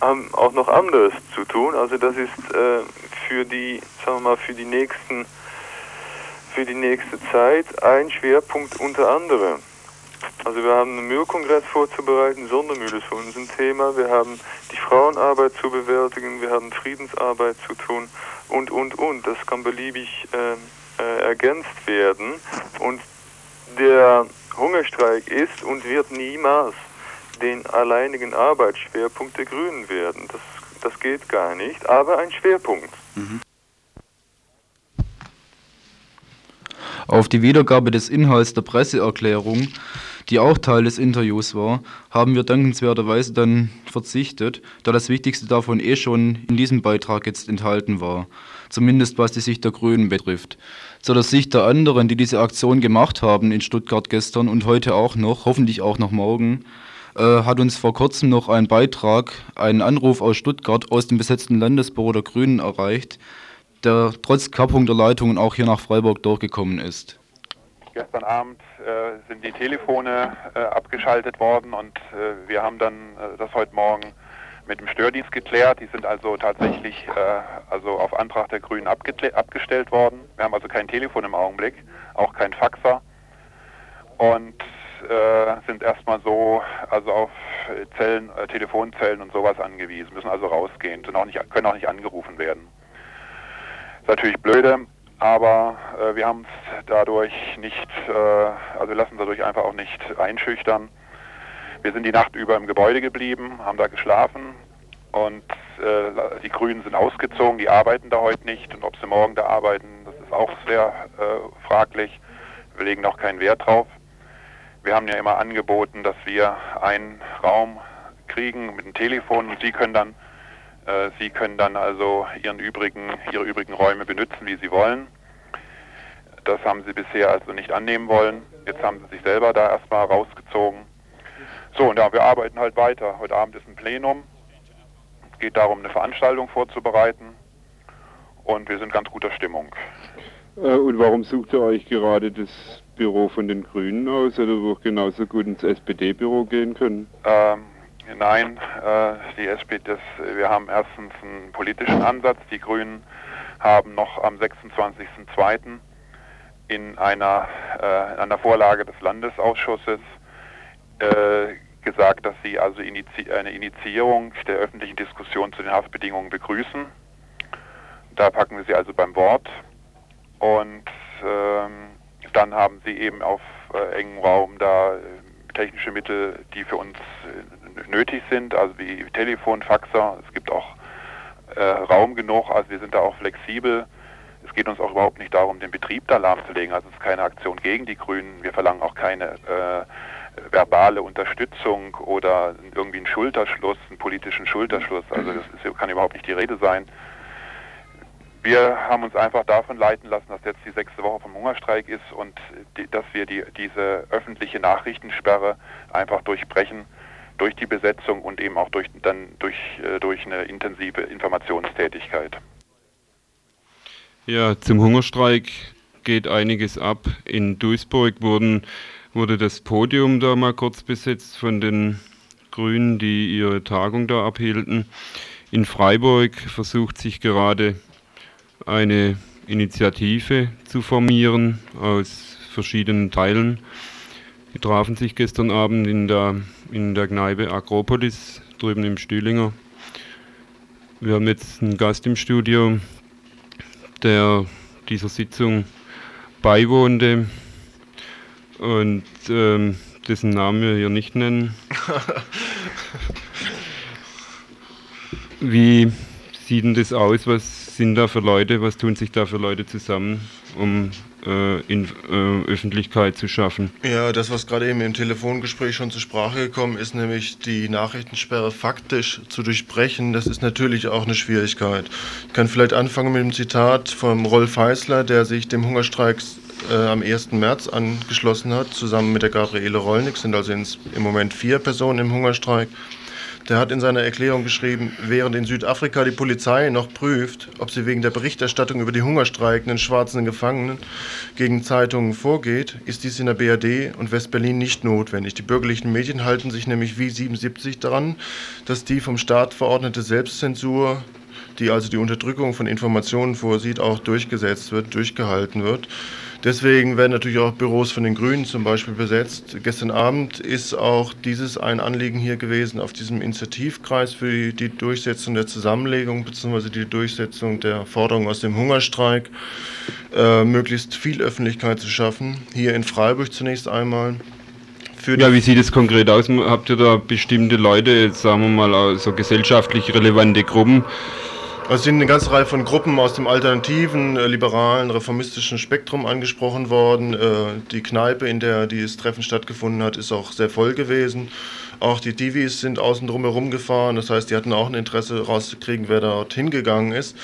haben auch noch anderes zu tun. Also das ist äh, für die, sagen wir mal, für die nächsten, für die nächste Zeit ein Schwerpunkt unter anderem. Also wir haben einen Müllkongress vorzubereiten, Sondermüll ist für uns ein Thema, wir haben die Frauenarbeit zu bewältigen, wir haben Friedensarbeit zu tun und, und, und. Das kann beliebig äh, äh, ergänzt werden. Und der Hungerstreik ist und wird niemals den alleinigen Arbeitsschwerpunkt der Grünen werden. Das, das geht gar nicht, aber ein Schwerpunkt. Mhm. Auf die Wiedergabe des Inhalts der Presseerklärung, die auch Teil des Interviews war, haben wir dankenswerterweise dann verzichtet, da das Wichtigste davon eh schon in diesem Beitrag jetzt enthalten war zumindest was die Sicht der Grünen betrifft. Zu der Sicht der anderen, die diese Aktion gemacht haben in Stuttgart gestern und heute auch noch, hoffentlich auch noch morgen, äh, hat uns vor kurzem noch ein Beitrag, einen Anruf aus Stuttgart aus dem besetzten Landesbüro der Grünen erreicht, der trotz Kappung der Leitungen auch hier nach Freiburg durchgekommen ist. Gestern Abend äh, sind die Telefone äh, abgeschaltet worden und äh, wir haben dann äh, das heute Morgen mit dem Stördienst geklärt. Die sind also tatsächlich äh, also auf Antrag der Grünen abgestellt worden. Wir haben also kein Telefon im Augenblick, auch kein Faxer und äh, sind erstmal so also auf Zellen, äh, Telefonzellen und sowas angewiesen, müssen also rausgehen, auch nicht, können auch nicht angerufen werden. Ist natürlich blöde, aber äh, wir haben es dadurch nicht, äh, also wir lassen dadurch einfach auch nicht einschüchtern. Wir sind die Nacht über im Gebäude geblieben, haben da geschlafen Und äh, die Grünen sind ausgezogen, die arbeiten da heute nicht. Und ob sie morgen da arbeiten, das ist auch sehr äh, fraglich. Wir legen auch keinen Wert drauf. Wir haben ja immer angeboten, dass wir einen Raum kriegen mit einem Telefon und Sie können dann, äh, Sie können dann also Ihren übrigen, Ihre übrigen Räume benutzen, wie Sie wollen. Das haben Sie bisher also nicht annehmen wollen. Jetzt haben Sie sich selber da erstmal rausgezogen. So, und ja, wir arbeiten halt weiter. Heute Abend ist ein Plenum. Es geht darum, eine Veranstaltung vorzubereiten. Und wir sind ganz guter Stimmung. Äh, und warum sucht ihr euch gerade das Büro von den Grünen aus oder wo genauso gut ins SPD-Büro gehen können? Ähm, nein, äh, die SPD, das, wir haben erstens einen politischen Ansatz. Die Grünen haben noch am 26.02. in einer, äh, in einer Vorlage des Landesausschusses äh, gesagt, dass sie also inizi eine Initiierung der öffentlichen Diskussion zu den Haftbedingungen begrüßen. Da packen wir sie also beim Wort. Und ähm, dann haben sie eben auf äh, engem Raum da äh, technische Mittel, die für uns äh, nötig sind, also wie Telefon, Faxer. Es gibt auch äh, Raum genug, also wir sind da auch flexibel. Es geht uns auch überhaupt nicht darum, den Betrieb da lahmzulegen. Also es ist keine Aktion gegen die Grünen. Wir verlangen auch keine äh, verbale Unterstützung oder irgendwie einen Schulterschluss, einen politischen Schulterschluss. Also das ist, kann überhaupt nicht die Rede sein. Wir haben uns einfach davon leiten lassen, dass jetzt die sechste Woche vom Hungerstreik ist und die, dass wir die, diese öffentliche Nachrichtensperre einfach durchbrechen durch die Besetzung und eben auch durch, dann durch, äh, durch eine intensive Informationstätigkeit. Ja, zum Hungerstreik geht einiges ab. In Duisburg wurden wurde das Podium da mal kurz besetzt von den Grünen, die ihre Tagung da abhielten. In Freiburg versucht sich gerade eine Initiative zu formieren aus verschiedenen Teilen. Die trafen sich gestern Abend in der, in der Kneipe Akropolis drüben im Stühlinger. Wir haben jetzt einen Gast im Studio, der dieser Sitzung beiwohnte und ähm, dessen Namen wir hier nicht nennen. Wie sieht denn das aus? Was sind da für Leute? Was tun sich da für Leute zusammen, um äh, in, äh, Öffentlichkeit zu schaffen? Ja, das, was gerade eben im Telefongespräch schon zur Sprache gekommen ist, nämlich die Nachrichtensperre faktisch zu durchbrechen, das ist natürlich auch eine Schwierigkeit. Ich kann vielleicht anfangen mit dem Zitat vom Rolf Heißler, der sich dem Hungerstreik äh, am 1. März angeschlossen hat, zusammen mit der Gabriele Rollnick, sind also ins, im Moment vier Personen im Hungerstreik. Der hat in seiner Erklärung geschrieben, während in Südafrika die Polizei noch prüft, ob sie wegen der Berichterstattung über die hungerstreikenden schwarzen Gefangenen gegen Zeitungen vorgeht, ist dies in der BRD und Westberlin nicht notwendig. Die bürgerlichen Medien halten sich nämlich wie 77 daran, dass die vom Staat verordnete Selbstzensur die also die Unterdrückung von Informationen vorsieht, auch durchgesetzt wird, durchgehalten wird. Deswegen werden natürlich auch Büros von den Grünen zum Beispiel besetzt. Gestern Abend ist auch dieses ein Anliegen hier gewesen auf diesem Initiativkreis für die, Durchsetzung der Zusammenlegung bzw. die Durchsetzung der Forderung aus dem Hungerstreik, äh, möglichst viel Öffentlichkeit zu schaffen. Hier in Freiburg zunächst einmal. ja, wie sieht es konkret aus? Habt ihr da bestimmte Leute, sagen wir mal, so gesellschaftlich relevante Gruppen, es sind eine ganze Reihe von Gruppen aus dem alternativen, äh, liberalen, reformistischen Spektrum angesprochen worden. Äh, die Kneipe, in der dieses Treffen stattgefunden hat, ist auch sehr voll gewesen. Auch die Divis sind außen drum herum gefahren. Das heißt, die hatten auch ein Interesse rauszukriegen, wer dort hingegangen ist.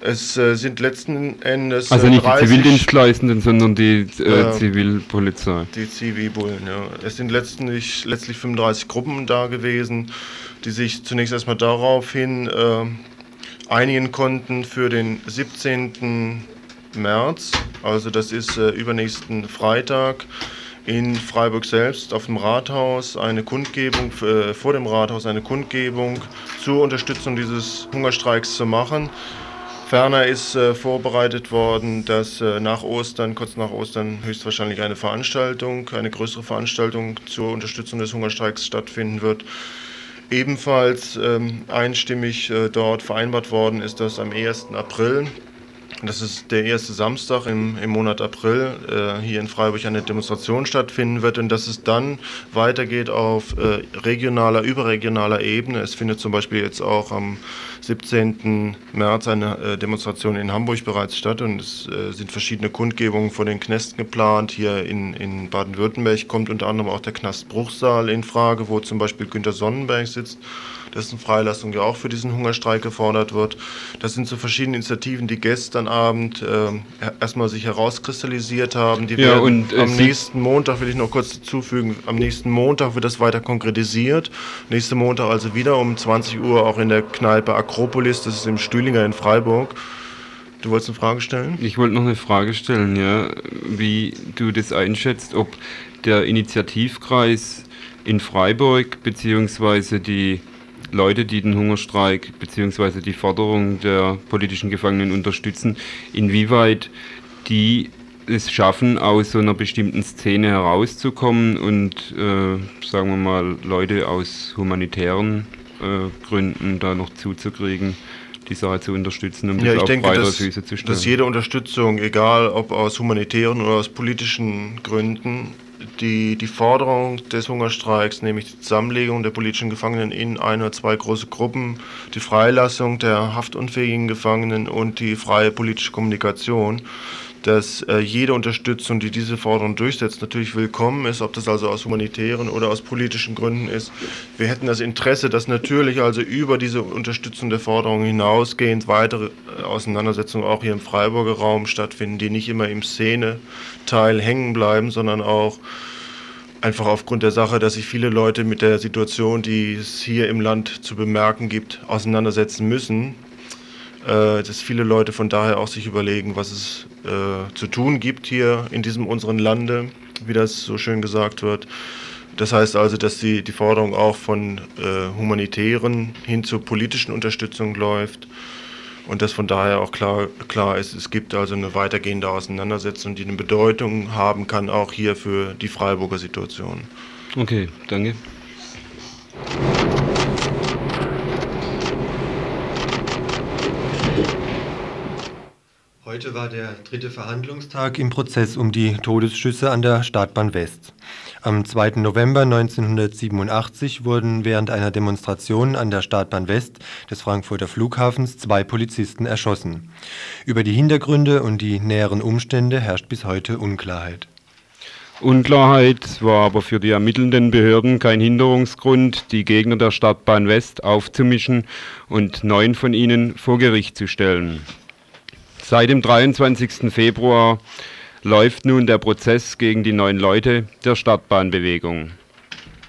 Es äh, sind letzten Endes. Also nicht 30, die Zivildienstleistenden, sondern die äh, Zivilpolizei. Die Zivilbullen, ja. Es sind letztlich, letztlich 35 Gruppen da gewesen, die sich zunächst erstmal daraufhin äh, einigen konnten für den 17. März, also das ist äh, übernächsten Freitag, in Freiburg selbst auf dem Rathaus eine Kundgebung, äh, vor dem Rathaus eine Kundgebung zur Unterstützung dieses Hungerstreiks zu machen. Ferner ist äh, vorbereitet worden, dass äh, nach Ostern, kurz nach Ostern, höchstwahrscheinlich eine Veranstaltung, eine größere Veranstaltung zur Unterstützung des Hungerstreiks stattfinden wird ebenfalls ähm, einstimmig äh, dort vereinbart worden ist, dass am 1. April Das ist der erste Samstag im, im Monat April äh, hier in Freiburg eine Demonstration stattfinden wird und dass es dann weitergeht auf äh, regionaler, überregionaler Ebene. Es findet zum Beispiel jetzt auch am 17. März eine äh, Demonstration in Hamburg bereits statt und es äh, sind verschiedene Kundgebungen vor den Knästen geplant. Hier in, in Baden-Württemberg kommt unter anderem auch der Knast Bruchsal in Frage, wo zum Beispiel Günter Sonnenberg sitzt dessen Freilassung ja auch für diesen Hungerstreik gefordert wird. Das sind so verschiedene Initiativen, die gestern Abend äh, erstmal sich herauskristallisiert haben. Die ja, werden und, äh, am nächsten Montag, will ich noch kurz hinzufügen, am nächsten Montag wird das weiter konkretisiert. Nächsten Montag also wieder um 20 Uhr auch in der Kneipe Akropolis, das ist im Stühlinger in Freiburg. Du wolltest eine Frage stellen? Ich wollte noch eine Frage stellen, ja, wie du das einschätzt, ob der Initiativkreis in Freiburg beziehungsweise die Leute, die den Hungerstreik beziehungsweise die Forderung der politischen Gefangenen unterstützen, inwieweit die es schaffen, aus so einer bestimmten Szene herauszukommen und, äh, sagen wir mal, Leute aus humanitären Gründen da noch zuzukriegen, die Sache zu unterstützen, um Ja, das ich auf denke, dass, Füße zu stellen. dass jede Unterstützung, egal ob aus humanitären oder aus politischen Gründen, die, die Forderung des Hungerstreiks, nämlich die Zusammenlegung der politischen Gefangenen in ein oder zwei große Gruppen, die Freilassung der haftunfähigen Gefangenen und die freie politische Kommunikation, dass äh, jede Unterstützung, die diese Forderung durchsetzt, natürlich willkommen ist, ob das also aus humanitären oder aus politischen Gründen ist. Wir hätten das Interesse, dass natürlich also über diese Unterstützung der Forderung hinausgehend weitere äh, Auseinandersetzungen auch hier im Freiburger Raum stattfinden, die nicht immer im Szene-Teil hängen bleiben, sondern auch einfach aufgrund der Sache, dass sich viele Leute mit der Situation, die es hier im Land zu bemerken gibt, auseinandersetzen müssen. Äh, dass viele Leute von daher auch sich überlegen, was es äh, zu tun gibt hier in diesem unseren Lande, wie das so schön gesagt wird. Das heißt also, dass die, die Forderung auch von äh, humanitären hin zur politischen Unterstützung läuft und dass von daher auch klar, klar ist, es gibt also eine weitergehende Auseinandersetzung, die eine Bedeutung haben kann, auch hier für die Freiburger Situation. Okay, danke. Heute war der dritte Verhandlungstag im Prozess um die Todesschüsse an der Startbahn West. Am 2. November 1987 wurden während einer Demonstration an der Startbahn West des Frankfurter Flughafens zwei Polizisten erschossen. Über die Hintergründe und die näheren Umstände herrscht bis heute Unklarheit. Unklarheit war aber für die ermittelnden Behörden kein Hinderungsgrund, die Gegner der Stadtbahn West aufzumischen und neun von ihnen vor Gericht zu stellen. Seit dem 23. Februar läuft nun der Prozess gegen die neun Leute der Stadtbahnbewegung.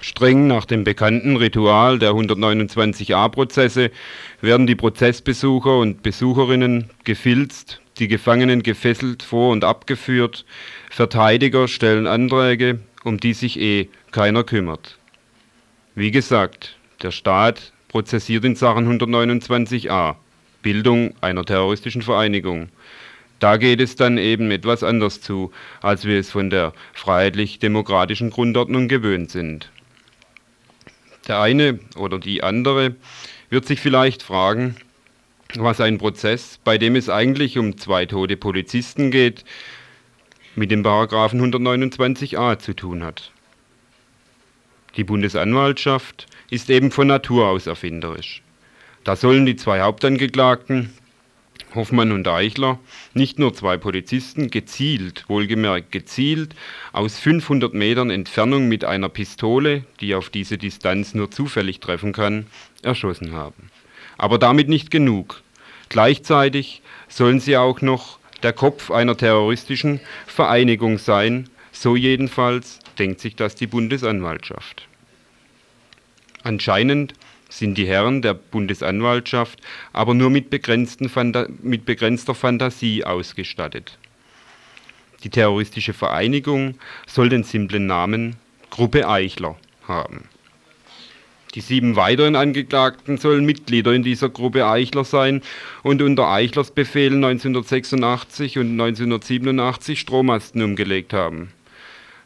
Streng nach dem bekannten Ritual der 129a-Prozesse werden die Prozessbesucher und Besucherinnen gefilzt, die Gefangenen gefesselt vor und abgeführt, Verteidiger stellen Anträge, um die sich eh keiner kümmert. Wie gesagt, der Staat prozessiert in Sachen 129a, Bildung einer terroristischen Vereinigung. Da geht es dann eben etwas anders zu, als wir es von der freiheitlich-demokratischen Grundordnung gewöhnt sind. Der eine oder die andere wird sich vielleicht fragen, was ein Prozess, bei dem es eigentlich um zwei tote Polizisten geht, mit dem Paragraphen 129a zu tun hat. Die Bundesanwaltschaft ist eben von Natur aus erfinderisch. Da sollen die zwei Hauptangeklagten, Hoffmann und Eichler, nicht nur zwei Polizisten gezielt, wohlgemerkt gezielt, aus 500 Metern Entfernung mit einer Pistole, die auf diese Distanz nur zufällig treffen kann, erschossen haben. Aber damit nicht genug. Gleichzeitig sollen sie auch noch der Kopf einer terroristischen Vereinigung sein, so jedenfalls denkt sich das die Bundesanwaltschaft. Anscheinend sind die Herren der Bundesanwaltschaft aber nur mit, mit, begrenzter Fantasie ausgestattet. Die terroristische Vereinigung soll den simplen Namen Gruppe Eichler haben. Die sieben weiteren Angeklagten sollen Mitglieder in dieser Gruppe Eichler sein und unter Eichlers Befehl 1986 und 1987 Strommasten umgelegt haben.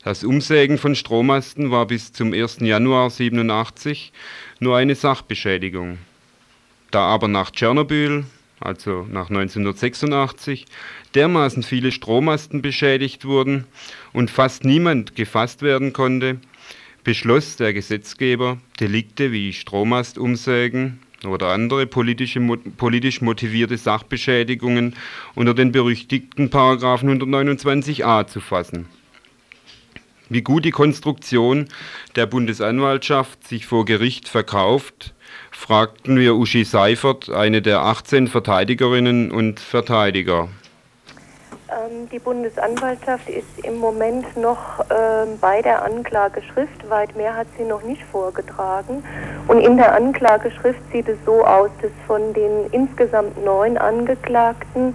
Das Umsägen von Strommasten war bis zum 1. Januar 1987 nur eine Sachbeschädigung. Da aber nach Tschernobyl also nach 1986, dermaßen viele Strommasten beschädigt wurden und fast niemand gefasst werden konnte, beschloss der Gesetzgeber, Delikte wie Strommastumsägen oder andere politisch motivierte Sachbeschädigungen unter den berüchtigten Paragraphen 129a zu fassen. Wie gut die Konstruktion der Bundesanwaltschaft sich vor Gericht verkauft, fragten wir Uschi Seifert, eine der 18 Verteidigerinnen und Verteidiger. Ähm, die Bundesanwaltschaft ist im Moment noch ähm, bei der Anklageschrift. Weit mehr hat sie noch nicht vorgetragen. Und in der Anklageschrift sieht es so aus, dass von den insgesamt neun Angeklagten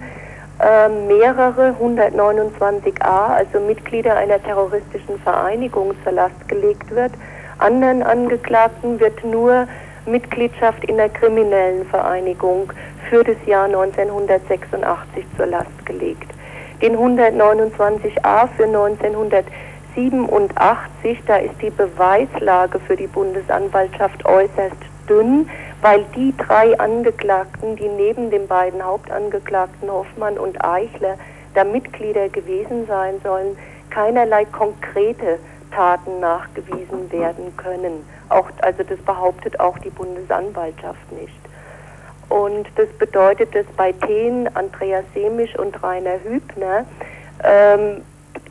äh, mehrere 129a, also Mitglieder einer terroristischen Vereinigung, zur Last gelegt wird. Anderen Angeklagten wird nur Mitgliedschaft in der kriminellen Vereinigung für das Jahr 1986 zur Last gelegt. Den 129a für 1987, da ist die Beweislage für die Bundesanwaltschaft äußerst dünn, weil die drei Angeklagten, die neben den beiden Hauptangeklagten Hoffmann und Eichler da Mitglieder gewesen sein sollen, keinerlei konkrete Taten nachgewiesen werden können. Auch, also das behauptet auch die Bundesanwaltschaft nicht. Und das bedeutet, dass bei Thien, Andreas Semisch und Rainer Hübner ähm,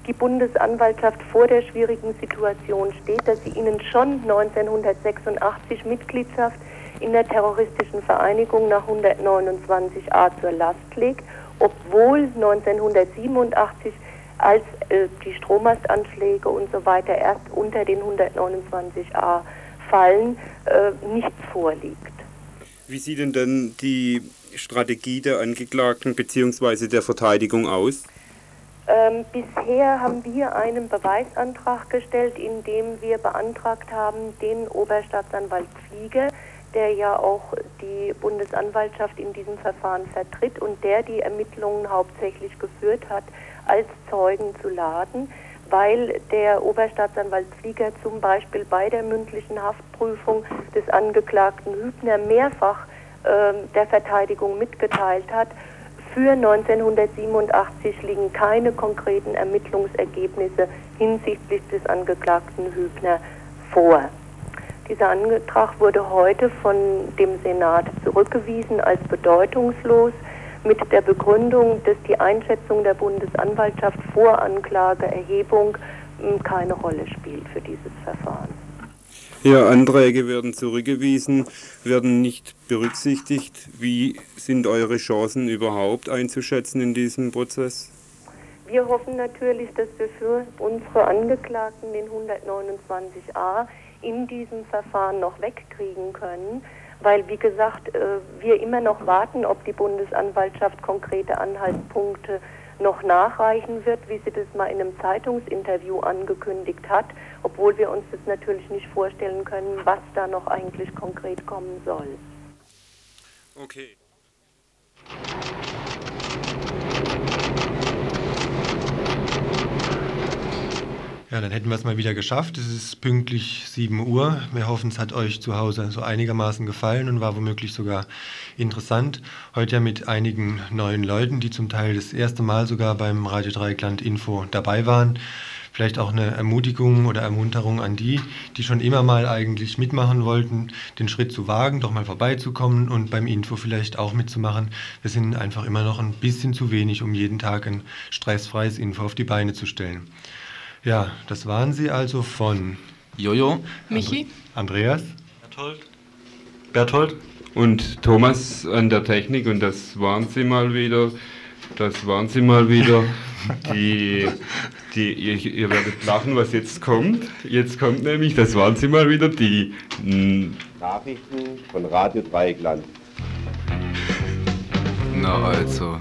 die Bundesanwaltschaft vor der schwierigen Situation steht, dass sie ihnen schon 1986 Mitgliedschaft in der terroristischen Vereinigung nach 129a zur Last legt, obwohl 1987 als äh, die Strommastanschläge und so weiter erst unter den 129a fallen, äh, nichts vorliegt. Wie sieht denn dann die Strategie der Angeklagten bzw. der Verteidigung aus? Ähm, bisher haben wir einen Beweisantrag gestellt, in dem wir beantragt haben, den Oberstaatsanwalt Flieger, der ja auch die Bundesanwaltschaft in diesem Verfahren vertritt und der die Ermittlungen hauptsächlich geführt hat, als Zeugen zu laden, weil der Oberstaatsanwalt Flieger zum Beispiel bei der mündlichen Haftprüfung des Angeklagten Hübner mehrfach äh, der Verteidigung mitgeteilt hat, für 1987 liegen keine konkreten Ermittlungsergebnisse hinsichtlich des Angeklagten Hübner vor. Dieser Antrag wurde heute von dem Senat zurückgewiesen als bedeutungslos mit der Begründung, dass die Einschätzung der Bundesanwaltschaft vor Anklageerhebung hm, keine Rolle spielt für dieses Verfahren. Ja, Anträge werden zurückgewiesen, werden nicht berücksichtigt. Wie sind eure Chancen überhaupt einzuschätzen in diesem Prozess? Wir hoffen natürlich, dass wir für unsere Angeklagten den 129a in diesem Verfahren noch wegkriegen können weil, wie gesagt, äh, wir immer noch warten, ob die Bundesanwaltschaft konkrete Anhaltspunkte noch nachreichen wird, wie sie das mal in einem Zeitungsinterview angekündigt hat, obwohl wir uns das natürlich nicht vorstellen können, was da noch eigentlich konkret kommen soll. Okay. Ja, dann hätten wir es mal wieder geschafft. Es ist pünktlich 7 Uhr. Wir hoffen, es hat euch zu Hause so einigermaßen gefallen und war womöglich sogar interessant. Heute ja mit einigen neuen Leuten, die zum Teil das erste Mal sogar beim Radio Dreieckland Info dabei waren. Vielleicht auch eine Ermutigung oder Ermunterung an die, die schon immer mal eigentlich mitmachen wollten, den Schritt zu wagen, doch mal vorbeizukommen und beim Info vielleicht auch mitzumachen. Wir sind einfach immer noch ein bisschen zu wenig, um jeden Tag ein stressfreies Info auf die Beine zu stellen. Ja, das waren sie also von Jojo, Michi, Andreas, Berthold, Berthold und Thomas an der Technik und das waren sie mal wieder. Das waren sie mal wieder. Die, die, ihr, ihr werdet lachen, was jetzt kommt. Jetzt kommt nämlich, das waren sie mal wieder, die Nachrichten von Radio Dreieckland. Na also.